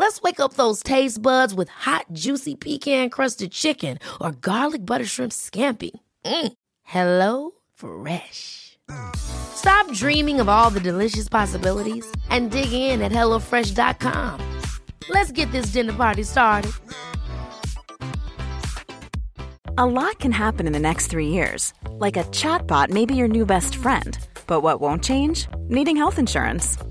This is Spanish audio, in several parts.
Let's wake up those taste buds with hot, juicy pecan crusted chicken or garlic butter shrimp scampi. Mm. Hello Fresh. Stop dreaming of all the delicious possibilities and dig in at HelloFresh.com. Let's get this dinner party started. A lot can happen in the next three years. Like a chatbot may be your new best friend. But what won't change? Needing health insurance.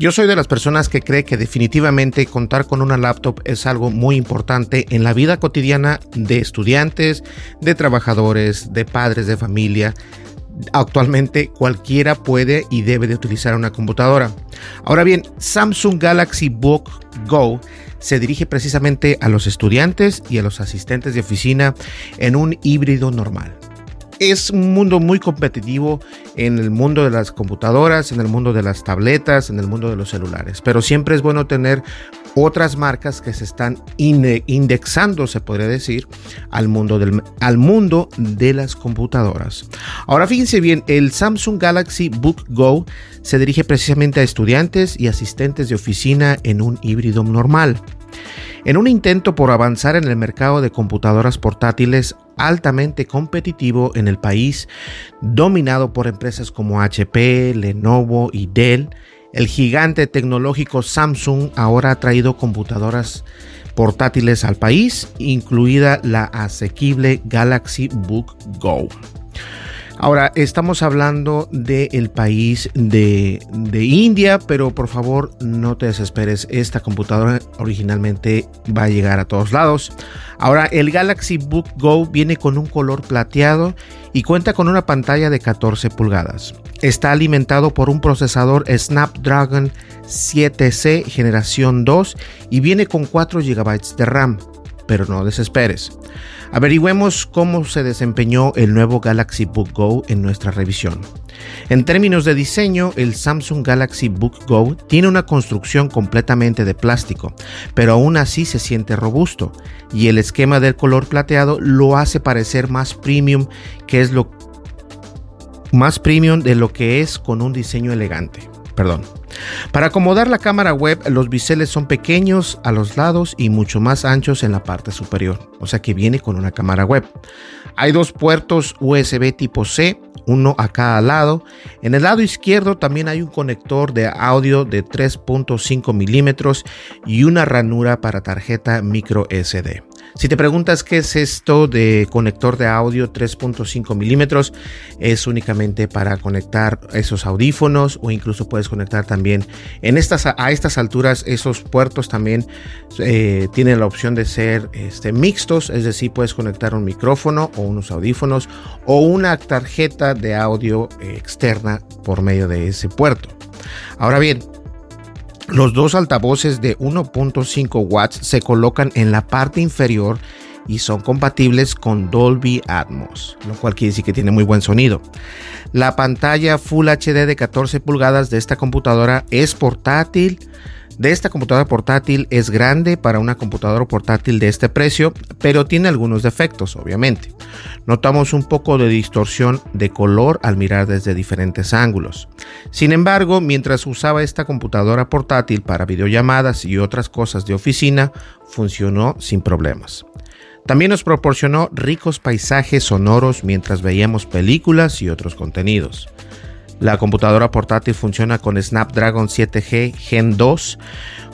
Yo soy de las personas que cree que definitivamente contar con una laptop es algo muy importante en la vida cotidiana de estudiantes, de trabajadores, de padres de familia. Actualmente cualquiera puede y debe de utilizar una computadora. Ahora bien, Samsung Galaxy Book Go se dirige precisamente a los estudiantes y a los asistentes de oficina en un híbrido normal es un mundo muy competitivo en el mundo de las computadoras, en el mundo de las tabletas, en el mundo de los celulares. Pero siempre es bueno tener otras marcas que se están indexando, se podría decir, al mundo, del, al mundo de las computadoras. Ahora fíjense bien, el Samsung Galaxy Book Go se dirige precisamente a estudiantes y asistentes de oficina en un híbrido normal. En un intento por avanzar en el mercado de computadoras portátiles altamente competitivo en el país, dominado por empresas como HP, Lenovo y Dell, el gigante tecnológico Samsung ahora ha traído computadoras portátiles al país, incluida la asequible Galaxy Book Go. Ahora, estamos hablando del país de, de, India, pero por favor no te desesperes. Esta computadora originalmente va a llegar a todos lados. Ahora, el Galaxy Book Go viene con un color plateado y cuenta con una pantalla de 14 pulgadas. Está alimentado por un procesador Snapdragon 7C generación 2 y viene con 4 GB de RAM, pero no desesperes. Averigüemos cómo se desempeñó el nuevo Galaxy Book Go en nuestra revisión. En términos de diseño, el Samsung Galaxy Book Go tiene una construcción completamente de plástico, pero aún así se siente robusto, y el esquema del color plateado lo hace parecer más premium, que es lo más premium de lo que es con un diseño elegante. Perdón. Para acomodar la cámara web, los biseles son pequeños a los lados y mucho más anchos en la parte superior, o sea que viene con una cámara web. Hay dos puertos USB tipo C, uno a cada lado. En el lado izquierdo también hay un conector de audio de 3.5 milímetros y una ranura para tarjeta micro SD. Si te preguntas qué es esto de conector de audio 3.5 milímetros, es únicamente para conectar esos audífonos o incluso puedes conectar también en estas, a estas alturas esos puertos también eh, tienen la opción de ser este, mixtos, es decir, puedes conectar un micrófono o unos audífonos o una tarjeta de audio externa por medio de ese puerto. Ahora bien, los dos altavoces de 1.5 watts se colocan en la parte inferior y son compatibles con Dolby Atmos, lo cual quiere decir que tiene muy buen sonido. La pantalla Full HD de 14 pulgadas de esta computadora es portátil, de esta computadora portátil es grande para una computadora portátil de este precio, pero tiene algunos defectos, obviamente. Notamos un poco de distorsión de color al mirar desde diferentes ángulos. Sin embargo, mientras usaba esta computadora portátil para videollamadas y otras cosas de oficina, funcionó sin problemas. También nos proporcionó ricos paisajes sonoros mientras veíamos películas y otros contenidos. La computadora portátil funciona con Snapdragon 7G Gen 2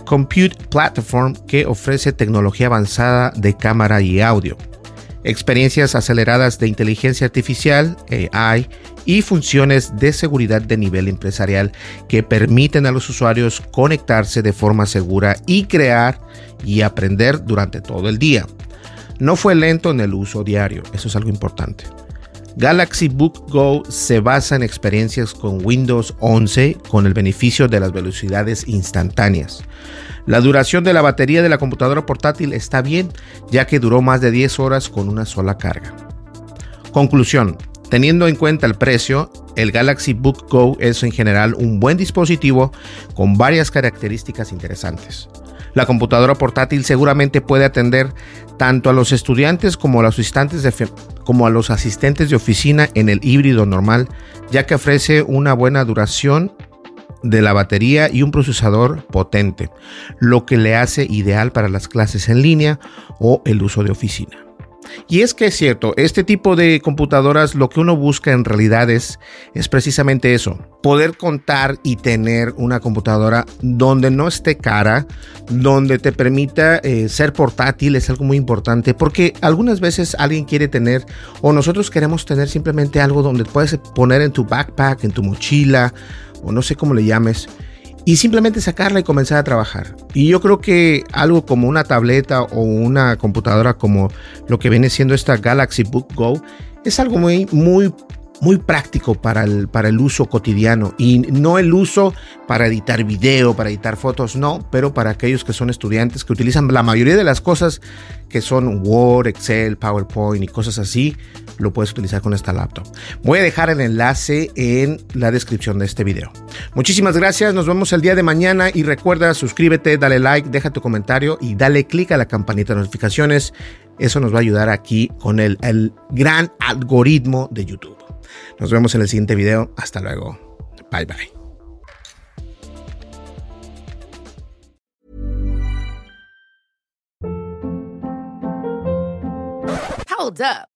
Compute Platform que ofrece tecnología avanzada de cámara y audio. experiencias aceleradas de inteligencia artificial, AI, y funciones de seguridad de nivel empresarial que permiten a los usuarios conectarse de forma segura y crear y aprender durante todo el día. No fue lento en el uso diario, eso es algo importante. Galaxy Book Go se basa en experiencias con Windows 11 con el beneficio de las velocidades instantáneas. La duración de la batería de la computadora portátil está bien, ya que duró más de 10 horas con una sola carga. Conclusión. Teniendo en cuenta el precio, el Galaxy Book Go es en general un buen dispositivo con varias características interesantes. La computadora portátil seguramente puede atender tanto a los estudiantes como a los asistentes de, como a los asistentes de oficina en el híbrido normal, ya que ofrece una buena duración de la batería y un procesador potente, lo que le hace ideal para las clases en línea o el uso de oficina. Y es que es cierto, este tipo de computadoras lo que uno busca en realidad es, es, precisamente eso, poder contar y tener una computadora donde no esté cara, donde te permita eh, ser portátil, es algo muy importante, porque algunas veces alguien quiere tener o nosotros queremos tener simplemente algo donde puedes poner en tu backpack, en tu mochila, o no sé cómo le llames, y simplemente sacarla y comenzar a trabajar. Y yo creo que algo como una tableta o una computadora como lo que viene siendo esta Galaxy Book Go es algo muy, muy muy práctico para el, para el uso cotidiano y no el uso para editar video, para editar fotos, no, pero para aquellos que son estudiantes que utilizan la mayoría de las cosas que son Word, Excel, PowerPoint y cosas así, lo puedes utilizar con esta laptop. Voy a dejar el enlace en la descripción de este video. Muchísimas gracias, nos vemos el día de mañana y recuerda suscríbete, dale like, deja tu comentario y dale click a la campanita de notificaciones. Eso nos va a ayudar aquí con el, el gran algoritmo de YouTube. Nos vemos en el siguiente video. Hasta luego. Bye bye. Hold up.